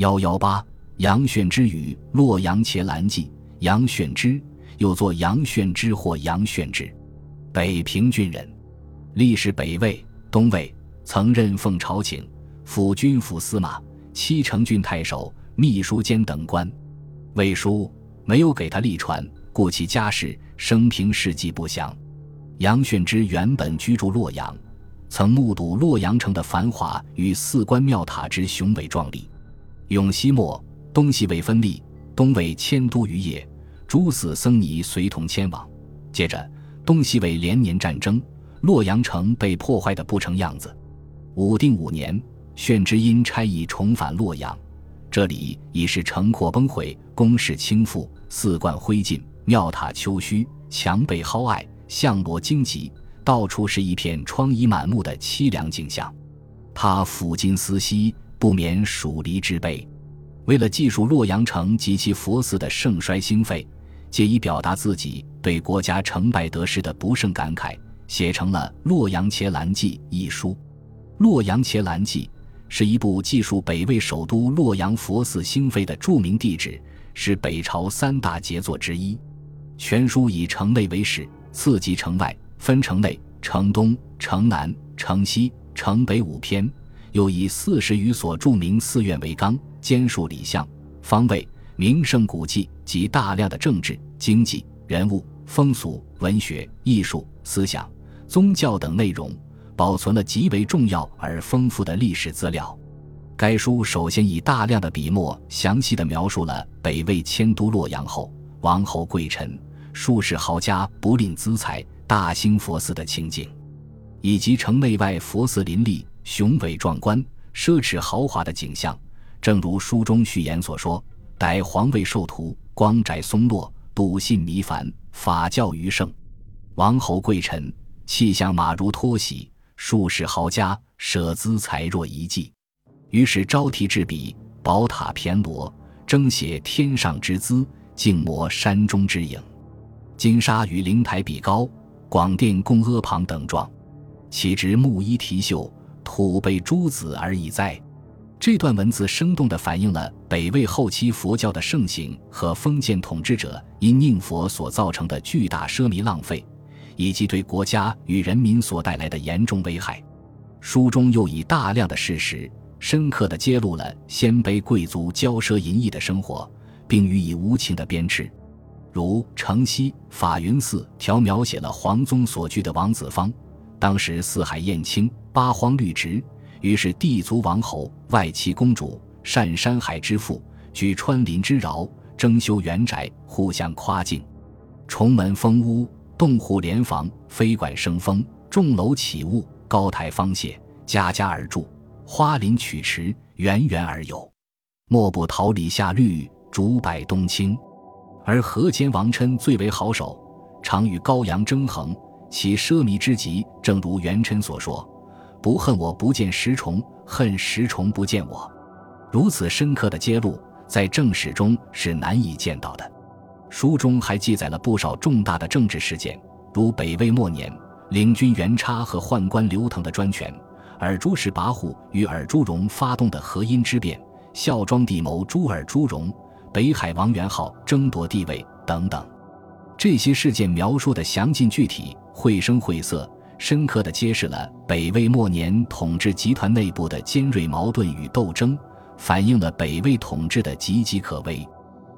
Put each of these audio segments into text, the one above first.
幺幺八，杨炫之与《洛阳伽蓝记》。杨炫之又作杨炫之或杨炫之，北平郡人，历史北魏、东魏，曾任奉朝请、辅军府司马、七城郡太守、秘书监等官。魏书没有给他立传，故其家世、生平事迹不详。杨炫之原本居住洛阳，曾目睹洛阳城的繁华与四关庙塔之雄伟壮丽。永熙末，东西魏分立，东魏迁都于邺，诸死僧尼随同迁往。接着，东西魏连年战争，洛阳城被破坏的不成样子。武定五年，炫之因差役重返洛阳，这里已是城廓崩毁，宫室倾覆，寺冠灰烬，庙塔丘墟，墙被蒿艾，巷罗荆棘，到处是一片疮痍满目的凄凉景象。他抚今思昔。不免属离之悲。为了记述洛阳城及其佛寺的盛衰兴废，借以表达自己对国家成败得失的不胜感慨，写成了《洛阳伽蓝记》一书。《洛阳伽蓝记》是一部记述北魏首都洛阳佛寺兴废的著名地址，是北朝三大杰作之一。全书以城内为始，次及城外，分城内、城东、城南、城西、城北五篇。又以四十余所著名寺院为纲，兼述礼相、方位、名胜古迹及大量的政治、经济、人物、风俗、文学、艺术、思想、宗教等内容，保存了极为重要而丰富的历史资料。该书首先以大量的笔墨，详细的描述了北魏迁都洛阳后，王侯贵臣、术士豪家不吝资财，大兴佛寺的情景，以及城内外佛寺林立。雄伟壮观、奢侈豪华的景象，正如书中序言所说：“待皇位授图，光宅松落，笃信弥繁，法教余盛。王侯贵臣气象马如脱玺，术士豪家舍资财若一计。”于是招题制笔，宝塔骈罗，征写天上之姿，静摹山中之影。金沙与灵台比高，广殿宫阿旁等状，岂知木衣提绣。土被诸子而已哉！这段文字生动地反映了北魏后期佛教的盛行和封建统治者因宁佛所造成的巨大奢靡浪费，以及对国家与人民所带来的严重危害。书中又以大量的事实，深刻地揭露了鲜卑贵族骄奢淫逸的生活，并予以无情的鞭笞。如城西法云寺条描写了皇宗所居的王子方。当时四海燕青，八荒绿植，于是地族王侯、外戚公主，善山海之富，举川林之饶，征修园宅，互相夸敬。重门封屋，洞户连房，飞馆生风，重楼起雾，高台方榭，家家而住，花林曲池，源源而有。莫不桃李下绿，竹柏冬青。而河间王琛最为好手，常与高阳争衡。其奢靡之极，正如元琛所说：“不恨我不见石崇，恨石崇不见我。”如此深刻的揭露，在正史中是难以见到的。书中还记载了不少重大的政治事件，如北魏末年领军元叉和宦官刘腾的专权，尔朱氏跋扈与尔朱荣发动的河阴之变，孝庄帝谋诛尔朱荣，北海王元昊争夺帝位等等。这些事件描述的详尽具体。绘声绘色，深刻地揭示了北魏末年统治集团内部的尖锐矛盾与斗争，反映了北魏统治的岌岌可危。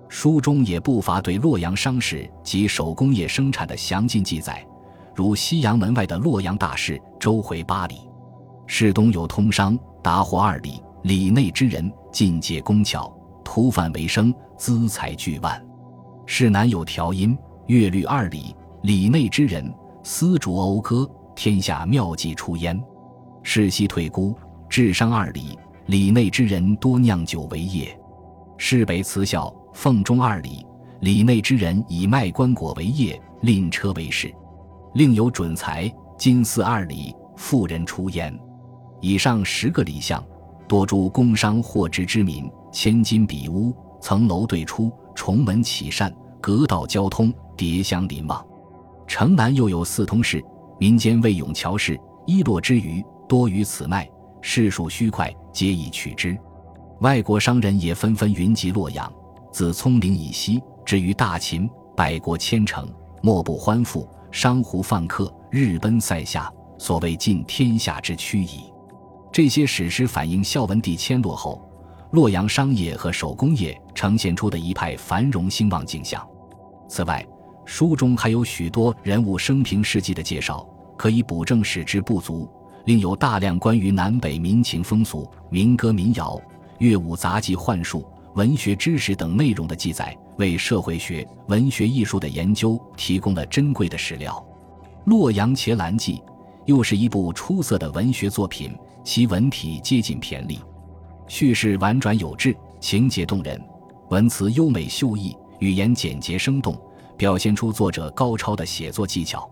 书中也不乏对洛阳商事及手工业生产的详尽记载，如西阳门外的洛阳大市，周回八里，市东有通商，达货二里，里内之人尽皆工巧，图贩为生，资财巨万；市南有调音乐律二里，里内之人。丝竹讴歌，天下妙计出焉。世西退孤，治商二里，里内之人多酿酒为业。市北慈孝，奉中二里，里内之人以卖棺椁为业，令车为事。另有准财，金寺二里，富人出焉。以上十个里巷，多诸工商货值之民，千金比屋，层楼对出，重门启善，隔道交通，叠相邻望。城南又有四通市，民间为永桥市，一落之余多于此脉，市数虚快，皆以取之。外国商人也纷纷云集洛阳，自葱岭以西至于大秦，百国千城，莫不欢赴，商胡放客，日奔塞下，所谓尽天下之趋矣。这些史诗反映孝文帝迁洛后，洛阳商业和手工业呈现出的一派繁荣兴旺景象。此外，书中还有许多人物生平事迹的介绍，可以补正史之不足。另有大量关于南北民情风俗、民歌民谣。乐舞杂技、幻术、文学知识等内容的记载，为社会学、文学艺术的研究提供了珍贵的史料。《洛阳伽蓝记》又是一部出色的文学作品，其文体接近骈俪，叙事婉转有致，情节动人，文辞优美秀逸，语言简洁生动，表现出作者高超的写作技巧。